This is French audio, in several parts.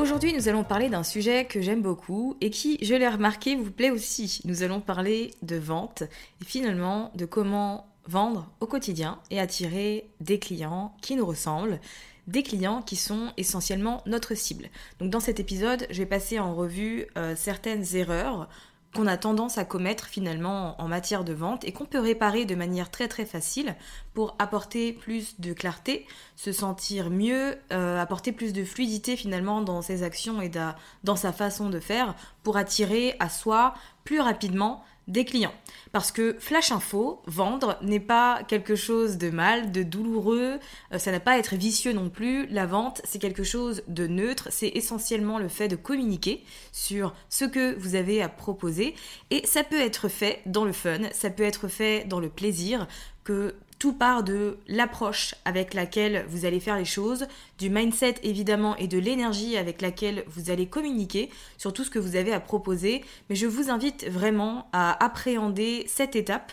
Aujourd'hui, nous allons parler d'un sujet que j'aime beaucoup et qui, je l'ai remarqué, vous plaît aussi. Nous allons parler de vente et finalement de comment vendre au quotidien et attirer des clients qui nous ressemblent, des clients qui sont essentiellement notre cible. Donc dans cet épisode, je vais passer en revue euh, certaines erreurs qu'on a tendance à commettre finalement en matière de vente et qu'on peut réparer de manière très très facile pour apporter plus de clarté, se sentir mieux, euh, apporter plus de fluidité finalement dans ses actions et dans sa façon de faire pour attirer à soi plus rapidement des clients. Parce que flash info, vendre n'est pas quelque chose de mal, de douloureux, euh, ça n'a pas à être vicieux non plus. La vente, c'est quelque chose de neutre, c'est essentiellement le fait de communiquer sur ce que vous avez à proposer et ça peut être fait dans le fun, ça peut être fait dans le plaisir que tout part de l'approche avec laquelle vous allez faire les choses, du mindset évidemment et de l'énergie avec laquelle vous allez communiquer sur tout ce que vous avez à proposer. Mais je vous invite vraiment à appréhender cette étape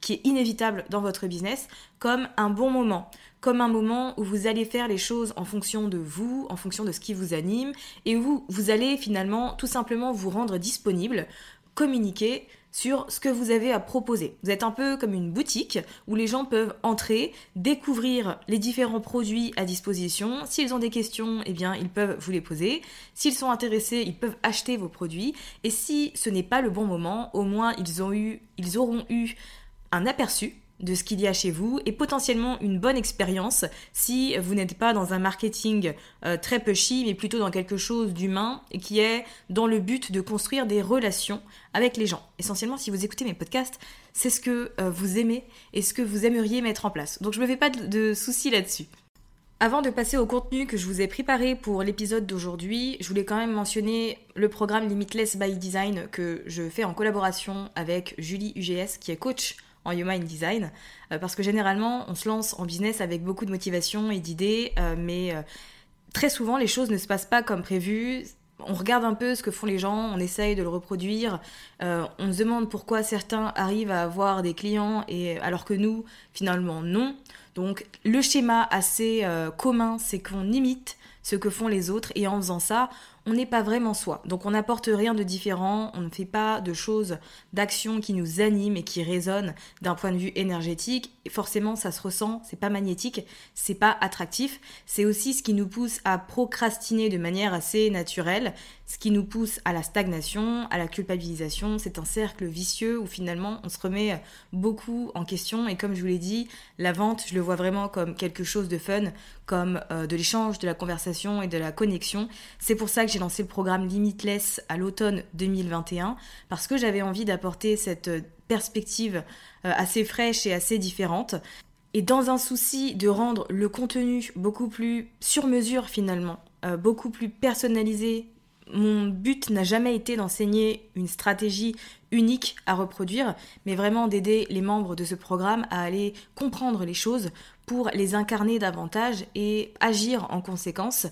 qui est inévitable dans votre business comme un bon moment, comme un moment où vous allez faire les choses en fonction de vous, en fonction de ce qui vous anime, et où vous allez finalement tout simplement vous rendre disponible, communiquer sur ce que vous avez à proposer. Vous êtes un peu comme une boutique où les gens peuvent entrer, découvrir les différents produits à disposition. S'ils ont des questions, eh bien, ils peuvent vous les poser. S'ils sont intéressés, ils peuvent acheter vos produits. Et si ce n'est pas le bon moment, au moins ils, ont eu, ils auront eu un aperçu de ce qu'il y a chez vous et potentiellement une bonne expérience si vous n'êtes pas dans un marketing euh, très pushy mais plutôt dans quelque chose d'humain et qui est dans le but de construire des relations avec les gens. Essentiellement, si vous écoutez mes podcasts, c'est ce que euh, vous aimez et ce que vous aimeriez mettre en place. Donc je me fais pas de, de soucis là-dessus. Avant de passer au contenu que je vous ai préparé pour l'épisode d'aujourd'hui, je voulais quand même mentionner le programme Limitless by Design que je fais en collaboration avec Julie UGS qui est coach en Human Design. Euh, parce que généralement, on se lance en business avec beaucoup de motivation et d'idées, euh, mais euh, très souvent, les choses ne se passent pas comme prévu. On regarde un peu ce que font les gens, on essaye de le reproduire, on se demande pourquoi certains arrivent à avoir des clients et alors que nous, finalement, non. Donc le schéma assez commun, c'est qu'on imite ce que font les autres et en faisant ça, on n'est pas vraiment soi. Donc on n'apporte rien de différent, on ne fait pas de choses, d'actions qui nous animent et qui résonnent d'un point de vue énergétique. Forcément, ça se ressent, c'est pas magnétique, c'est pas attractif. C'est aussi ce qui nous pousse à procrastiner de manière assez naturelle, ce qui nous pousse à la stagnation, à la culpabilisation. C'est un cercle vicieux où finalement on se remet beaucoup en question. Et comme je vous l'ai dit, la vente, je le vois vraiment comme quelque chose de fun, comme euh, de l'échange, de la conversation et de la connexion. C'est pour ça que j'ai lancé le programme Limitless à l'automne 2021 parce que j'avais envie d'apporter cette euh, perspective euh, assez fraîche et assez différente. Et dans un souci de rendre le contenu beaucoup plus sur mesure finalement, euh, beaucoup plus personnalisé, mon but n'a jamais été d'enseigner une stratégie unique à reproduire, mais vraiment d'aider les membres de ce programme à aller comprendre les choses pour les incarner davantage et agir en conséquence.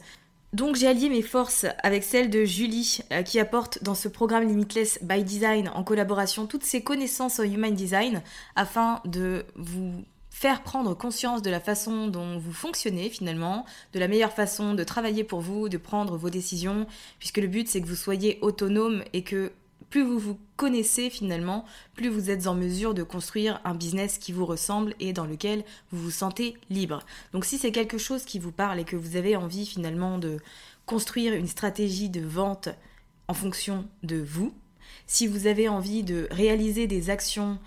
Donc j'ai allié mes forces avec celles de Julie euh, qui apporte dans ce programme Limitless by Design en collaboration toutes ses connaissances en Human Design afin de vous faire prendre conscience de la façon dont vous fonctionnez finalement, de la meilleure façon de travailler pour vous, de prendre vos décisions, puisque le but c'est que vous soyez autonome et que plus vous vous connaissez finalement, plus vous êtes en mesure de construire un business qui vous ressemble et dans lequel vous vous sentez libre. Donc si c'est quelque chose qui vous parle et que vous avez envie finalement de construire une stratégie de vente en fonction de vous, si vous avez envie de réaliser des actions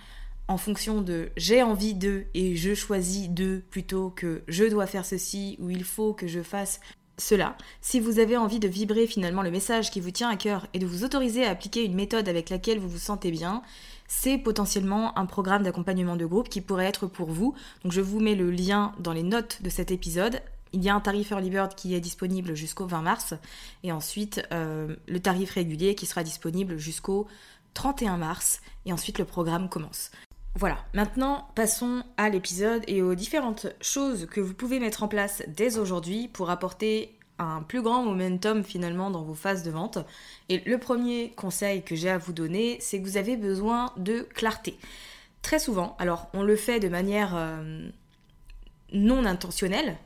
en fonction de j'ai envie de et je choisis de plutôt que je dois faire ceci ou il faut que je fasse cela, si vous avez envie de vibrer finalement le message qui vous tient à cœur et de vous autoriser à appliquer une méthode avec laquelle vous vous sentez bien, c'est potentiellement un programme d'accompagnement de groupe qui pourrait être pour vous. Donc je vous mets le lien dans les notes de cet épisode. Il y a un tarif Early Bird qui est disponible jusqu'au 20 mars et ensuite euh, le tarif régulier qui sera disponible jusqu'au 31 mars et ensuite le programme commence. Voilà, maintenant passons à l'épisode et aux différentes choses que vous pouvez mettre en place dès aujourd'hui pour apporter un plus grand momentum finalement dans vos phases de vente. Et le premier conseil que j'ai à vous donner, c'est que vous avez besoin de clarté. Très souvent, alors on le fait de manière euh, non intentionnelle,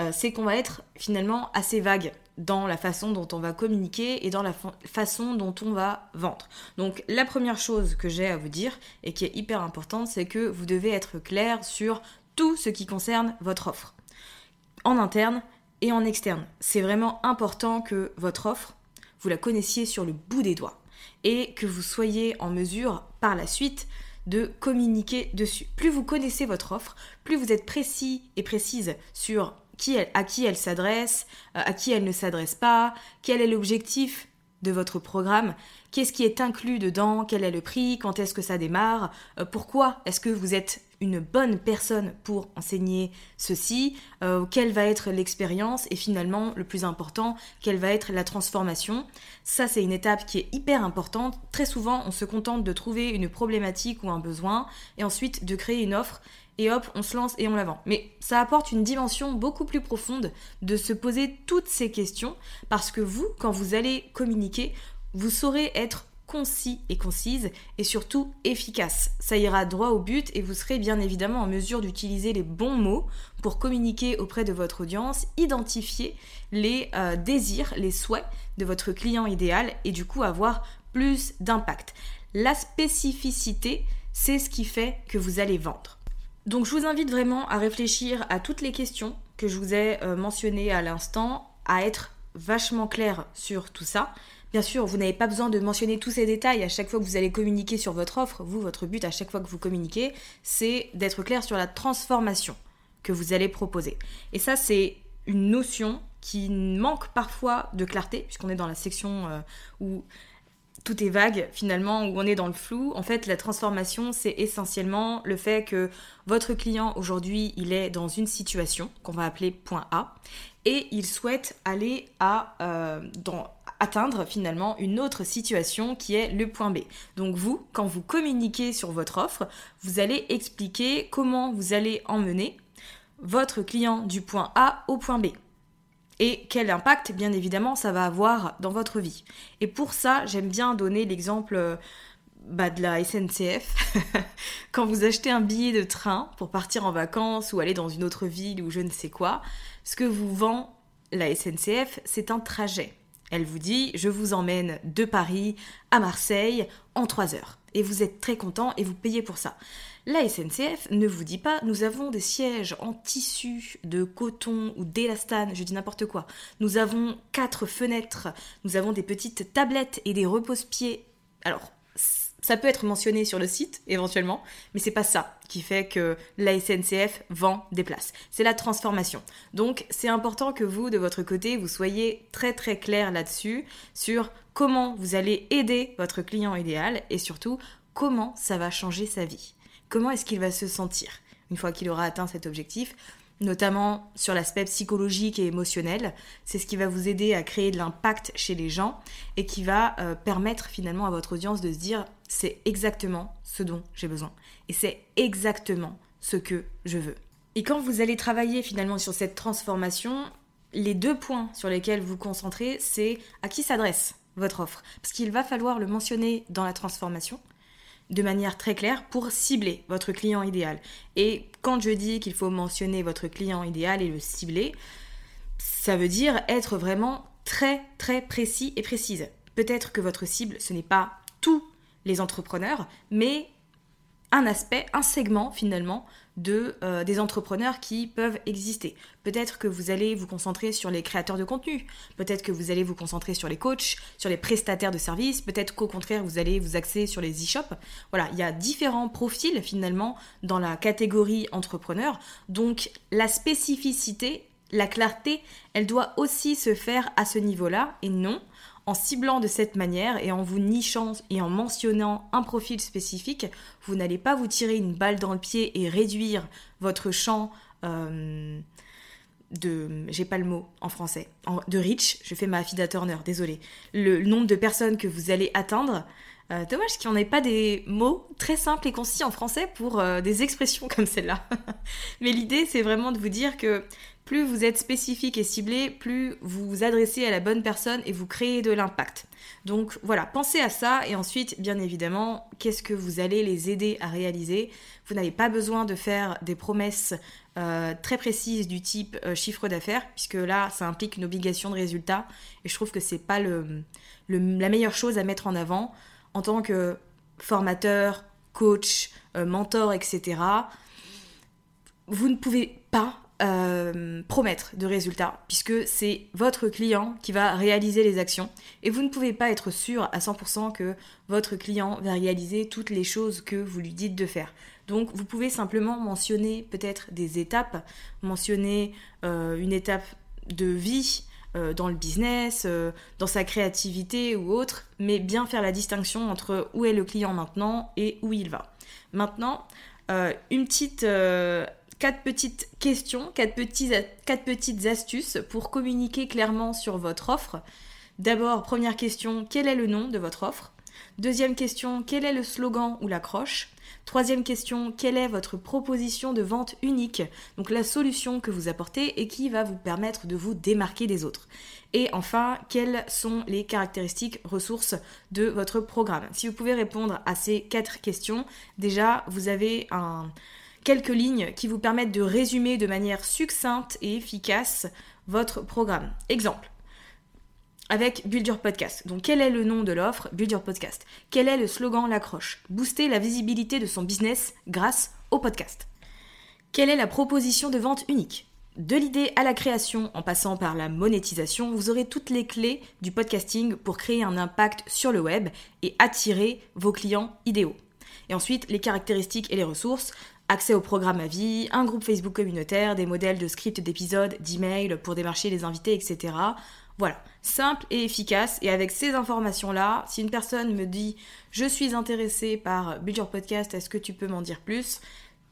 euh, c'est qu'on va être finalement assez vague dans la façon dont on va communiquer et dans la façon dont on va vendre. Donc la première chose que j'ai à vous dire et qui est hyper importante, c'est que vous devez être clair sur tout ce qui concerne votre offre, en interne et en externe. C'est vraiment important que votre offre, vous la connaissiez sur le bout des doigts et que vous soyez en mesure par la suite de communiquer dessus. Plus vous connaissez votre offre, plus vous êtes précis et précise sur à qui elle s'adresse, euh, à qui elle ne s'adresse pas, quel est l'objectif de votre programme, qu'est-ce qui est inclus dedans, quel est le prix, quand est-ce que ça démarre, euh, pourquoi est-ce que vous êtes une bonne personne pour enseigner ceci, euh, quelle va être l'expérience et finalement, le plus important, quelle va être la transformation. Ça, c'est une étape qui est hyper importante. Très souvent, on se contente de trouver une problématique ou un besoin et ensuite de créer une offre et hop, on se lance et on la vend. Mais ça apporte une dimension beaucoup plus profonde de se poser toutes ces questions parce que vous, quand vous allez communiquer, vous saurez être concis et concise et surtout efficace. Ça ira droit au but et vous serez bien évidemment en mesure d'utiliser les bons mots pour communiquer auprès de votre audience, identifier les euh, désirs, les souhaits de votre client idéal et du coup avoir plus d'impact. La spécificité, c'est ce qui fait que vous allez vendre. Donc je vous invite vraiment à réfléchir à toutes les questions que je vous ai euh, mentionnées à l'instant, à être vachement clair sur tout ça. Bien sûr, vous n'avez pas besoin de mentionner tous ces détails à chaque fois que vous allez communiquer sur votre offre. Vous, votre but à chaque fois que vous communiquez, c'est d'être clair sur la transformation que vous allez proposer. Et ça, c'est une notion qui manque parfois de clarté, puisqu'on est dans la section euh, où tout est vague finalement, où on est dans le flou. En fait, la transformation, c'est essentiellement le fait que votre client aujourd'hui, il est dans une situation qu'on va appeler point A et il souhaite aller à euh, atteindre finalement une autre situation qui est le point B. Donc vous, quand vous communiquez sur votre offre, vous allez expliquer comment vous allez emmener votre client du point A au point B et quel impact, bien évidemment, ça va avoir dans votre vie. Et pour ça, j'aime bien donner l'exemple euh, bah, de la SNCF. Quand vous achetez un billet de train pour partir en vacances ou aller dans une autre ville ou je ne sais quoi, ce que vous vend la SNCF, c'est un trajet. Elle vous dit, je vous emmène de Paris à Marseille en 3 heures. Et vous êtes très content et vous payez pour ça. La SNCF ne vous dit pas nous avons des sièges en tissu de coton ou d'élastane, je dis n'importe quoi. Nous avons quatre fenêtres, nous avons des petites tablettes et des repose-pieds. Alors, ça peut être mentionné sur le site éventuellement, mais c'est pas ça qui fait que la SNCF vend des places. C'est la transformation. Donc, c'est important que vous de votre côté, vous soyez très très clair là-dessus sur comment vous allez aider votre client idéal et surtout comment ça va changer sa vie. Comment est-ce qu'il va se sentir une fois qu'il aura atteint cet objectif notamment sur l'aspect psychologique et émotionnel. C'est ce qui va vous aider à créer de l'impact chez les gens et qui va euh, permettre finalement à votre audience de se dire c'est exactement ce dont j'ai besoin et c'est exactement ce que je veux. Et quand vous allez travailler finalement sur cette transformation, les deux points sur lesquels vous concentrez, c'est à qui s'adresse votre offre. Parce qu'il va falloir le mentionner dans la transformation de manière très claire pour cibler votre client idéal. Et quand je dis qu'il faut mentionner votre client idéal et le cibler, ça veut dire être vraiment très très précis et précise. Peut-être que votre cible, ce n'est pas tous les entrepreneurs, mais un aspect, un segment finalement de, euh, des entrepreneurs qui peuvent exister. Peut-être que vous allez vous concentrer sur les créateurs de contenu, peut-être que vous allez vous concentrer sur les coachs, sur les prestataires de services, peut-être qu'au contraire vous allez vous axer sur les e-shops. Voilà, il y a différents profils finalement dans la catégorie entrepreneur, donc la spécificité, la clarté, elle doit aussi se faire à ce niveau-là et non en ciblant de cette manière et en vous nichant et en mentionnant un profil spécifique, vous n'allez pas vous tirer une balle dans le pied et réduire votre champ euh, de... J'ai pas le mot en français. de reach, je fais ma Fida Turner, désolé. Le, nombre de personnes que vous allez atteindre. Euh, dommage qu'il n'y en ait pas des mots très simples et concis en français pour euh, des expressions comme celle-là. Mais l'idée, c'est vraiment de vous dire que plus vous êtes spécifique et ciblé, plus vous vous adressez à la bonne personne et vous créez de l'impact. Donc voilà, pensez à ça et ensuite, bien évidemment, qu'est-ce que vous allez les aider à réaliser? Vous n'avez pas besoin de faire des promesses euh, très précises du type euh, chiffre d'affaires, puisque là, ça implique une obligation de résultat et je trouve que c'est pas la meilleure chose à mettre en avant en tant que formateur, coach, euh, mentor, etc. Vous ne pouvez pas euh, promettre de résultats, puisque c'est votre client qui va réaliser les actions. Et vous ne pouvez pas être sûr à 100% que votre client va réaliser toutes les choses que vous lui dites de faire. Donc vous pouvez simplement mentionner peut-être des étapes, mentionner euh, une étape de vie dans le business, dans sa créativité ou autre, mais bien faire la distinction entre où est le client maintenant et où il va. Maintenant, une petite quatre petites questions, quatre, quatre petites astuces pour communiquer clairement sur votre offre. D'abord, première question, quel est le nom de votre offre? Deuxième question, quel est le slogan ou l'accroche Troisième question, quelle est votre proposition de vente unique? Donc la solution que vous apportez et qui va vous permettre de vous démarquer des autres. Et enfin, quelles sont les caractéristiques ressources de votre programme? Si vous pouvez répondre à ces quatre questions, déjà vous avez un, quelques lignes qui vous permettent de résumer de manière succincte et efficace votre programme. Exemple. Avec Build Your Podcast. Donc, quel est le nom de l'offre Build Your Podcast? Quel est le slogan L'accroche? Booster la visibilité de son business grâce au podcast. Quelle est la proposition de vente unique? De l'idée à la création en passant par la monétisation, vous aurez toutes les clés du podcasting pour créer un impact sur le web et attirer vos clients idéaux. Et ensuite, les caractéristiques et les ressources accès au programme à vie, un groupe Facebook communautaire, des modèles de script d'épisodes, d'emails pour démarcher les invités, etc. Voilà, simple et efficace. Et avec ces informations-là, si une personne me dit je suis intéressée par Your Podcast, est-ce que tu peux m'en dire plus?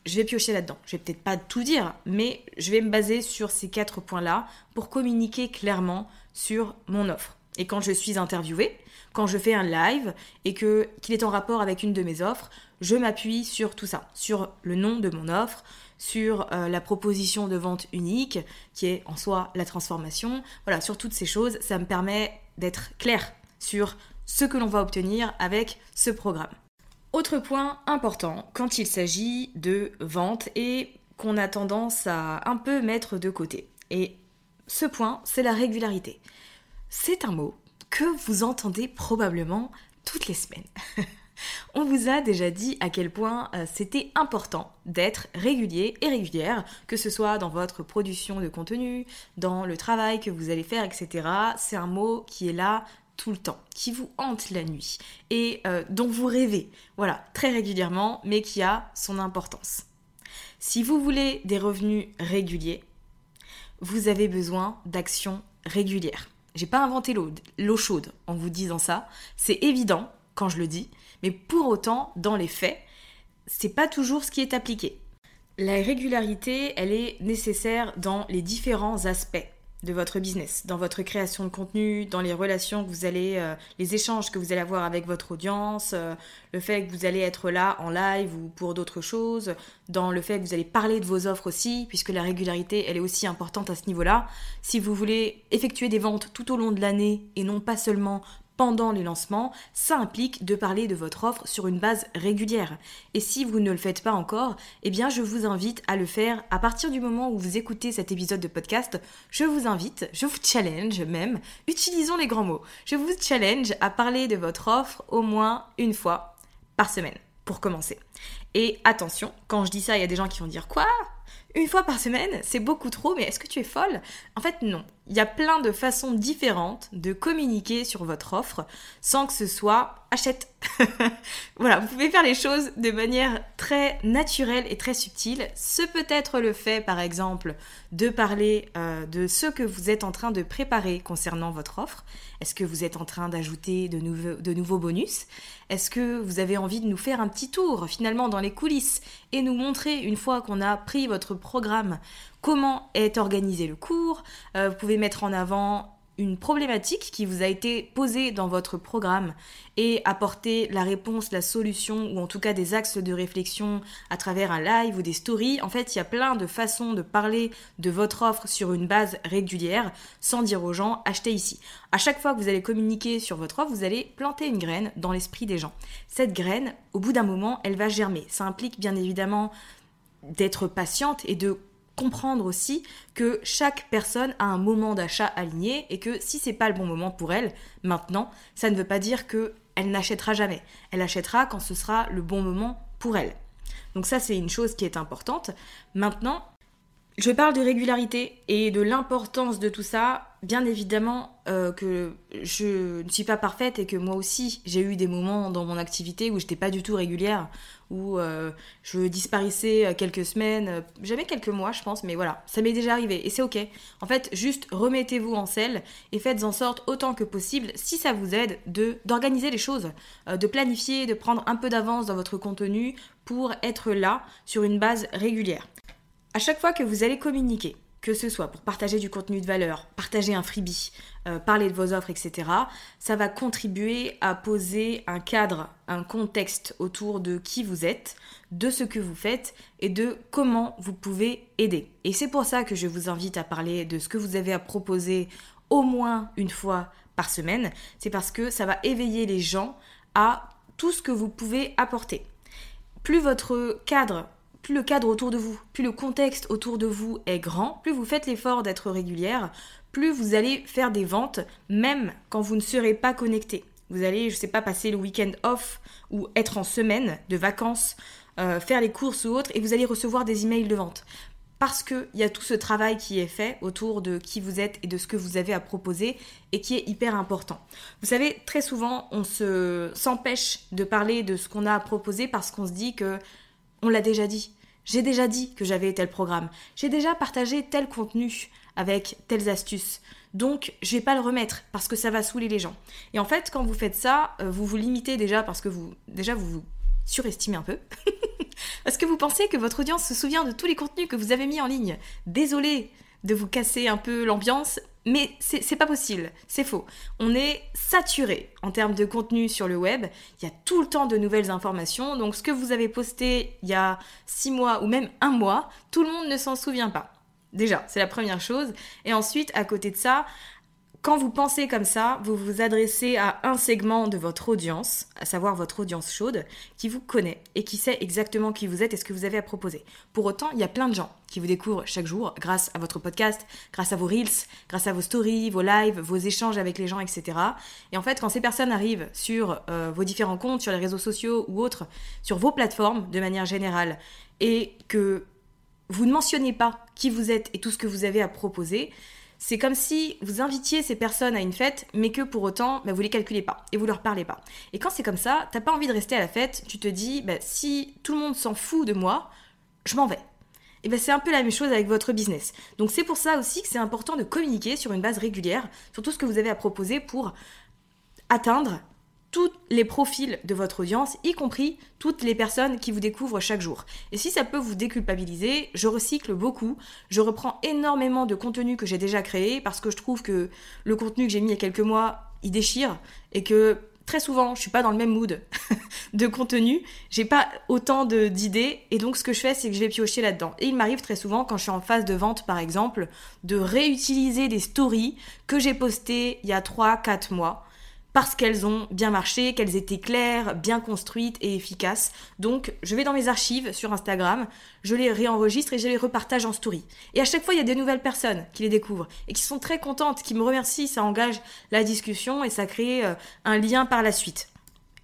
Je vais piocher là-dedans. Je vais peut-être pas tout dire, mais je vais me baser sur ces quatre points-là pour communiquer clairement sur mon offre. Et quand je suis interviewée, quand je fais un live et que qu'il est en rapport avec une de mes offres, je m'appuie sur tout ça, sur le nom de mon offre, sur euh, la proposition de vente unique, qui est en soi la transformation. Voilà, sur toutes ces choses, ça me permet d'être clair sur ce que l'on va obtenir avec ce programme. Autre point important quand il s'agit de vente et qu'on a tendance à un peu mettre de côté. Et ce point, c'est la régularité. C'est un mot que vous entendez probablement toutes les semaines. On vous a déjà dit à quel point euh, c'était important d'être régulier et régulière, que ce soit dans votre production de contenu, dans le travail que vous allez faire, etc. C'est un mot qui est là tout le temps, qui vous hante la nuit et euh, dont vous rêvez, voilà, très régulièrement, mais qui a son importance. Si vous voulez des revenus réguliers, vous avez besoin d'actions régulières. J'ai pas inventé l'eau chaude en vous disant ça, c'est évident quand je le dis, mais pour autant, dans les faits, c'est pas toujours ce qui est appliqué. La régularité, elle est nécessaire dans les différents aspects de votre business, dans votre création de contenu, dans les relations que vous allez, euh, les échanges que vous allez avoir avec votre audience, euh, le fait que vous allez être là en live ou pour d'autres choses, dans le fait que vous allez parler de vos offres aussi, puisque la régularité, elle est aussi importante à ce niveau-là. Si vous voulez effectuer des ventes tout au long de l'année et non pas seulement pendant les lancements, ça implique de parler de votre offre sur une base régulière. Et si vous ne le faites pas encore, eh bien je vous invite à le faire à partir du moment où vous écoutez cet épisode de podcast. Je vous invite, je vous challenge même, utilisons les grands mots. Je vous challenge à parler de votre offre au moins une fois par semaine pour commencer. Et attention, quand je dis ça, il y a des gens qui vont dire quoi? Une fois par semaine, c'est beaucoup trop, mais est-ce que tu es folle En fait, non. Il y a plein de façons différentes de communiquer sur votre offre sans que ce soit achète. voilà, vous pouvez faire les choses de manière très naturelle et très subtile. Ce peut être le fait, par exemple, de parler euh, de ce que vous êtes en train de préparer concernant votre offre. Est-ce que vous êtes en train d'ajouter de, nouveaux, de nouveaux bonus? Est-ce que vous avez envie de nous faire un petit tour finalement dans les coulisses et nous montrer, une fois qu'on a pris votre programme, comment est organisé le cours euh, Vous pouvez mettre en avant une problématique qui vous a été posée dans votre programme et apporter la réponse, la solution ou en tout cas des axes de réflexion à travers un live ou des stories. En fait, il y a plein de façons de parler de votre offre sur une base régulière sans dire aux gens achetez ici. À chaque fois que vous allez communiquer sur votre offre, vous allez planter une graine dans l'esprit des gens. Cette graine, au bout d'un moment, elle va germer. Ça implique bien évidemment d'être patiente et de comprendre aussi que chaque personne a un moment d'achat aligné et que si c'est pas le bon moment pour elle maintenant, ça ne veut pas dire que elle n'achètera jamais. Elle achètera quand ce sera le bon moment pour elle. Donc ça c'est une chose qui est importante. Maintenant, je parle de régularité et de l'importance de tout ça. Bien évidemment euh, que je ne suis pas parfaite et que moi aussi j'ai eu des moments dans mon activité où j'étais pas du tout régulière, où euh, je disparaissais quelques semaines, jamais quelques mois je pense, mais voilà, ça m'est déjà arrivé et c'est ok. En fait, juste remettez-vous en selle et faites en sorte autant que possible, si ça vous aide, de d'organiser les choses, euh, de planifier, de prendre un peu d'avance dans votre contenu pour être là sur une base régulière. À chaque fois que vous allez communiquer, que ce soit pour partager du contenu de valeur, partager un freebie, euh, parler de vos offres, etc., ça va contribuer à poser un cadre, un contexte autour de qui vous êtes, de ce que vous faites et de comment vous pouvez aider. Et c'est pour ça que je vous invite à parler de ce que vous avez à proposer au moins une fois par semaine. C'est parce que ça va éveiller les gens à tout ce que vous pouvez apporter. Plus votre cadre plus le cadre autour de vous, plus le contexte autour de vous est grand, plus vous faites l'effort d'être régulière, plus vous allez faire des ventes, même quand vous ne serez pas connecté. Vous allez, je sais pas, passer le week-end off ou être en semaine de vacances, euh, faire les courses ou autres, et vous allez recevoir des emails de vente. Parce qu'il y a tout ce travail qui est fait autour de qui vous êtes et de ce que vous avez à proposer et qui est hyper important. Vous savez, très souvent, on se s'empêche de parler de ce qu'on a à proposer parce qu'on se dit que on l'a déjà dit. J'ai déjà dit que j'avais tel programme. J'ai déjà partagé tel contenu avec telles astuces. Donc, je vais pas le remettre parce que ça va saouler les gens. Et en fait, quand vous faites ça, euh, vous vous limitez déjà parce que vous déjà vous vous surestimez un peu. parce que vous pensez que votre audience se souvient de tous les contenus que vous avez mis en ligne. Désolé de vous casser un peu l'ambiance, mais c'est pas possible, c'est faux. On est saturé en termes de contenu sur le web. Il y a tout le temps de nouvelles informations. Donc ce que vous avez posté il y a six mois ou même un mois, tout le monde ne s'en souvient pas. Déjà, c'est la première chose. Et ensuite, à côté de ça, quand vous pensez comme ça, vous vous adressez à un segment de votre audience, à savoir votre audience chaude, qui vous connaît et qui sait exactement qui vous êtes et ce que vous avez à proposer. Pour autant, il y a plein de gens qui vous découvrent chaque jour grâce à votre podcast, grâce à vos reels, grâce à vos stories, vos lives, vos échanges avec les gens, etc. Et en fait, quand ces personnes arrivent sur euh, vos différents comptes, sur les réseaux sociaux ou autres, sur vos plateformes de manière générale, et que vous ne mentionnez pas qui vous êtes et tout ce que vous avez à proposer, c'est comme si vous invitiez ces personnes à une fête, mais que pour autant, bah, vous les calculez pas et vous leur parlez pas. Et quand c'est comme ça, t'as pas envie de rester à la fête, tu te dis, bah, si tout le monde s'en fout de moi, je m'en vais. Et ben c'est un peu la même chose avec votre business. Donc c'est pour ça aussi que c'est important de communiquer sur une base régulière sur tout ce que vous avez à proposer pour atteindre tous les profils de votre audience, y compris toutes les personnes qui vous découvrent chaque jour. Et si ça peut vous déculpabiliser, je recycle beaucoup, je reprends énormément de contenu que j'ai déjà créé parce que je trouve que le contenu que j'ai mis il y a quelques mois, il déchire et que très souvent, je suis pas dans le même mood de contenu, j'ai pas autant d'idées, et donc ce que je fais, c'est que je vais piocher là-dedans. Et il m'arrive très souvent, quand je suis en phase de vente par exemple, de réutiliser des stories que j'ai postées il y a 3-4 mois, parce qu'elles ont bien marché, qu'elles étaient claires, bien construites et efficaces. Donc je vais dans mes archives sur Instagram, je les réenregistre et je les repartage en story. Et à chaque fois, il y a des nouvelles personnes qui les découvrent et qui sont très contentes, qui me remercient, ça engage la discussion et ça crée euh, un lien par la suite.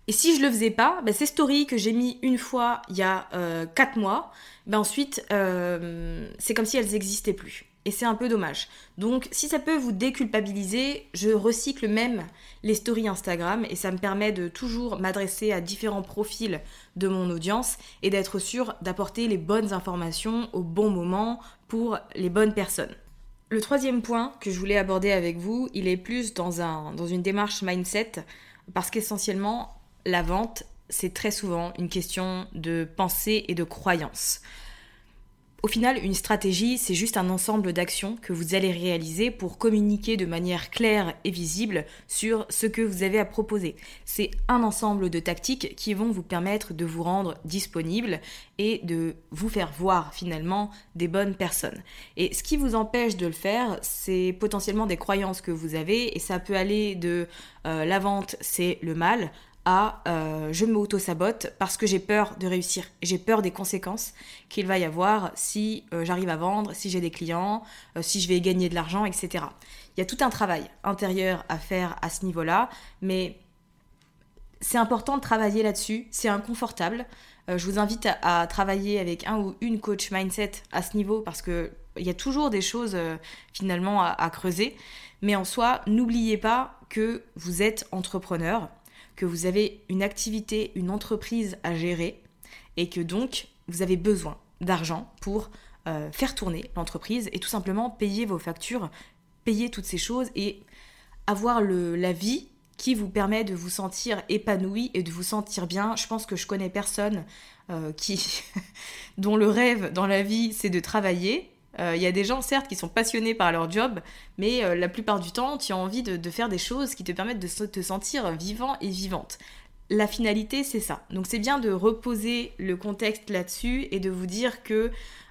Et si je le faisais pas, ben, ces stories que j'ai mis une fois il y a 4 euh, mois, ben ensuite euh, c'est comme si elles n'existaient plus et c'est un peu dommage. Donc si ça peut vous déculpabiliser, je recycle même les stories Instagram et ça me permet de toujours m'adresser à différents profils de mon audience et d'être sûr d'apporter les bonnes informations au bon moment pour les bonnes personnes. Le troisième point que je voulais aborder avec vous, il est plus dans, dans une démarche mindset parce qu'essentiellement la vente, c'est très souvent une question de pensée et de croyance. Au final, une stratégie, c'est juste un ensemble d'actions que vous allez réaliser pour communiquer de manière claire et visible sur ce que vous avez à proposer. C'est un ensemble de tactiques qui vont vous permettre de vous rendre disponible et de vous faire voir finalement des bonnes personnes. Et ce qui vous empêche de le faire, c'est potentiellement des croyances que vous avez et ça peut aller de euh, la vente, c'est le mal, à euh, je m'auto-sabote parce que j'ai peur de réussir. J'ai peur des conséquences qu'il va y avoir si euh, j'arrive à vendre, si j'ai des clients, euh, si je vais gagner de l'argent, etc. Il y a tout un travail intérieur à faire à ce niveau-là, mais c'est important de travailler là-dessus. C'est inconfortable. je vous invite à, travailler avec un ou une coach mindset à ce niveau parce que il y a toujours des choses finalement à creuser. Mais en soi, n'oubliez pas que vous êtes entrepreneur que vous avez une activité, une entreprise à gérer et que donc vous avez besoin d'argent pour euh, faire tourner l'entreprise et tout simplement payer vos factures, payer toutes ces choses et avoir le, la vie qui vous permet de vous sentir épanoui et de vous sentir bien. Je pense que je connais personne euh, qui dont le rêve dans la vie c'est de travailler il y a des gens, certes, qui sont passionnés par leur job, mais euh, la plupart du temps, tu as envie de, faire des choses qui te permettent de te sentir vivant et vivante. La finalité, c'est ça. Donc c'est bien de reposer le contexte là-dessus et de vous dire que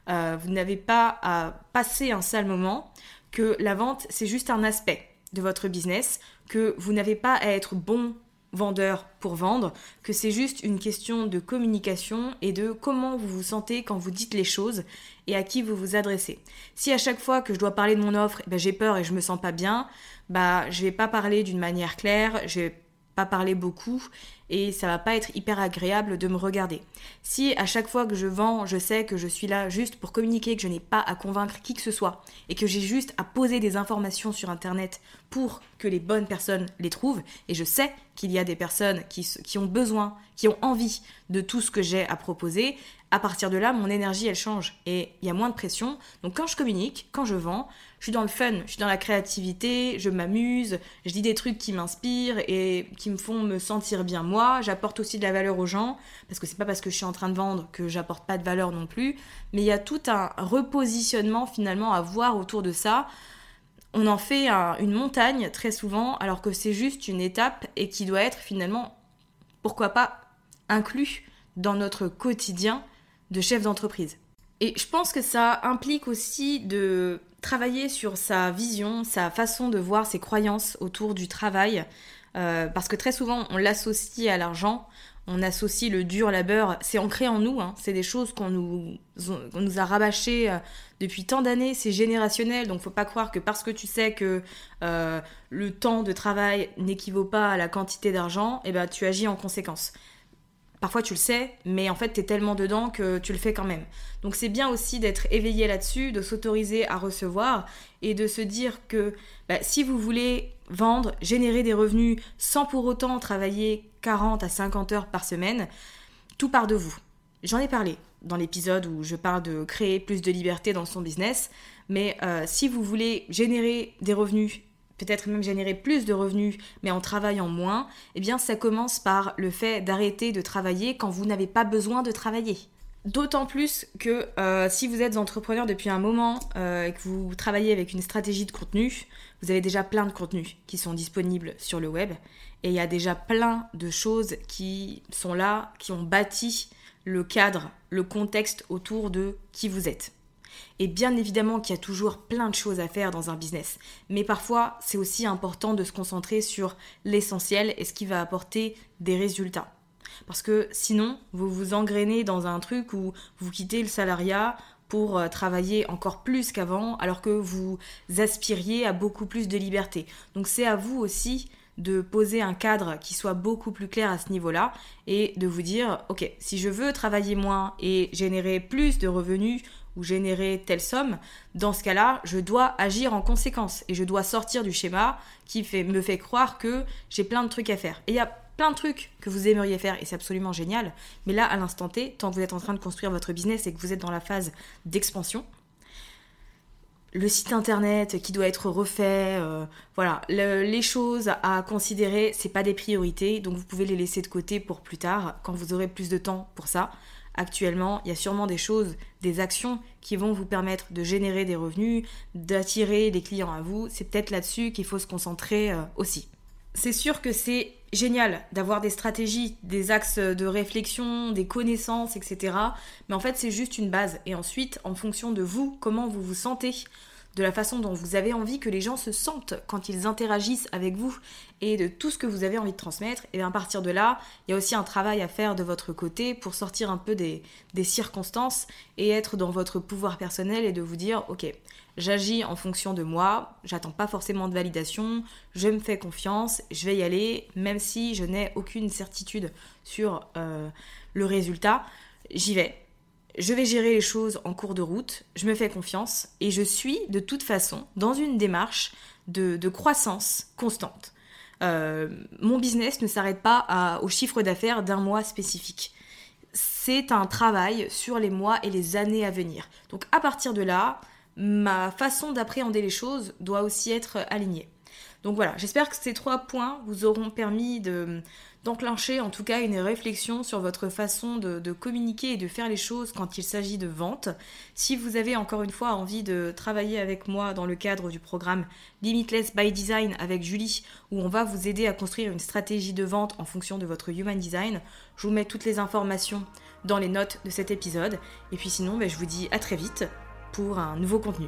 euh, vous n'avez pas à passer un sale moment, que la vente, c'est juste un aspect de votre business, que vous n'avez pas à être bon vendeur pour vendre, que c'est juste une question de communication et de comment vous vous sentez quand vous dites les choses et à qui vous vous adressez. Si à chaque fois que je dois parler de mon offre, eh ben, j'ai peur et je me sens pas bien, bah je vais pas parler d'une manière claire, je vais parler beaucoup et ça va pas être hyper agréable de me regarder. Si à chaque fois que je vends, je sais que je suis là juste pour communiquer, que je n'ai pas à convaincre qui que ce soit et que j'ai juste à poser des informations sur internet pour que les bonnes personnes les trouvent et je sais qu'il y a des personnes qui, qui ont besoin, qui ont envie de tout ce que j'ai à proposer, à partir de là, mon énergie, elle change et il y a moins de pression. Donc quand je communique, quand je vends, je suis dans le fun, je suis dans la créativité, je m'amuse, je dis des trucs qui m'inspirent et qui me font me sentir bien moi. J'apporte aussi de la valeur aux gens parce que c'est pas parce que je suis en train de vendre que j'apporte pas de valeur non plus. Mais il y a tout un repositionnement finalement à voir autour de ça. On en fait une montagne très souvent alors que c'est juste une étape et qui doit être finalement, pourquoi pas, inclus dans notre quotidien de chef d'entreprise. Et je pense que ça implique aussi de travailler sur sa vision, sa façon de voir ses croyances autour du travail, euh, parce que très souvent on l'associe à l'argent, on associe le dur labeur, c'est ancré en nous, hein. c'est des choses qu'on nous, a rabâchées euh, depuis tant d'années, c'est générationnel, donc faut pas croire que parce que tu sais que euh, le temps de travail n'équivaut pas à la quantité d'argent, et eh ben tu agis en conséquence. Parfois tu le sais, mais en fait tu es tellement dedans que tu le fais quand même. Donc c'est bien aussi d'être éveillé là-dessus, de s'autoriser à recevoir et de se dire que bah, si vous voulez vendre, générer des revenus sans pour autant travailler 40 à 50 heures par semaine, tout part de vous. J'en ai parlé dans l'épisode où je parle de créer plus de liberté dans son business, mais euh, si vous voulez générer des revenus peut-être même générer plus de revenus, mais en travaillant moins, eh bien ça commence par le fait d'arrêter de travailler quand vous n'avez pas besoin de travailler. D'autant plus que euh, si vous êtes entrepreneur depuis un moment euh, et que vous travaillez avec une stratégie de contenu, vous avez déjà plein de contenus qui sont disponibles sur le web et il y a déjà plein de choses qui sont là, qui ont bâti le cadre, le contexte autour de qui vous êtes. Et bien évidemment qu'il y a toujours plein de choses à faire dans un business, mais parfois c'est aussi important de se concentrer sur l'essentiel et ce qui va apporter des résultats. Parce que sinon, vous vous engrainez dans un truc où vous quittez le salariat pour euh, travailler encore plus qu'avant, alors que vous aspiriez à beaucoup plus de liberté. Donc c'est à vous aussi de poser un cadre qui soit beaucoup plus clair à ce niveau-là et de vous dire, ok, si je veux travailler moins et générer plus de revenus ou générer telle somme, dans ce cas-là, je dois agir en conséquence et je dois sortir du schéma qui me fait croire que j'ai plein de trucs à faire. Et il y a plein de trucs que vous aimeriez faire et c'est absolument génial. Mais là, à l'instant T, tant que vous êtes en train de construire votre business et que vous êtes dans la phase d'expansion, le site internet qui doit être refait, euh, voilà, les choses à considérer, c'est pas des priorités, donc vous pouvez les laisser de côté pour plus tard, quand vous aurez plus de temps pour ça. Actuellement, il y a sûrement des choses, des actions qui vont vous permettre de générer des revenus, d'attirer des clients à vous. C'est peut-être là-dessus qu'il faut se concentrer euh, aussi c'est sûr que c'est génial d'avoir des stratégies, des axes de réflexion, des connaissances, etc. Mais en fait, c'est juste une base. Et ensuite, en fonction de vous, comment vous vous sentez, de la façon dont vous avez envie que les gens se sentent quand ils interagissent avec vous et de tout ce que vous avez envie de transmettre, et bien à partir de là, il y a aussi un travail à faire de votre côté pour sortir un peu des, circonstances et être dans votre pouvoir personnel et de vous dire, ok, j'agis en fonction de moi, j'attends pas forcément de validation, je me fais confiance, je vais y aller, même si je n'ai aucune certitude sur euh, le résultat, j'y vais. Je vais gérer les choses en cours de route, je me fais confiance et je suis de toute façon dans une démarche de, croissance constante. Euh, mon business ne s'arrête pas au chiffre d'affaires d'un mois spécifique. C'est un travail sur les mois et les années à venir. Donc à partir de là, ma façon d'appréhender les choses doit aussi être alignée. Donc voilà, j'espère que ces trois points vous auront permis de, d'enclencher en tout cas une réflexion sur votre façon de, de, communiquer et de faire les choses quand il s'agit de vente. Si vous avez encore une fois envie de travailler avec moi dans le cadre du programme Limitless by Design avec Julie, où on va vous aider à construire une stratégie de vente en fonction de votre Human Design, je vous mets toutes les informations dans les notes de cet épisode. Et puis sinon, ben, je vous dis à très vite pour un nouveau contenu.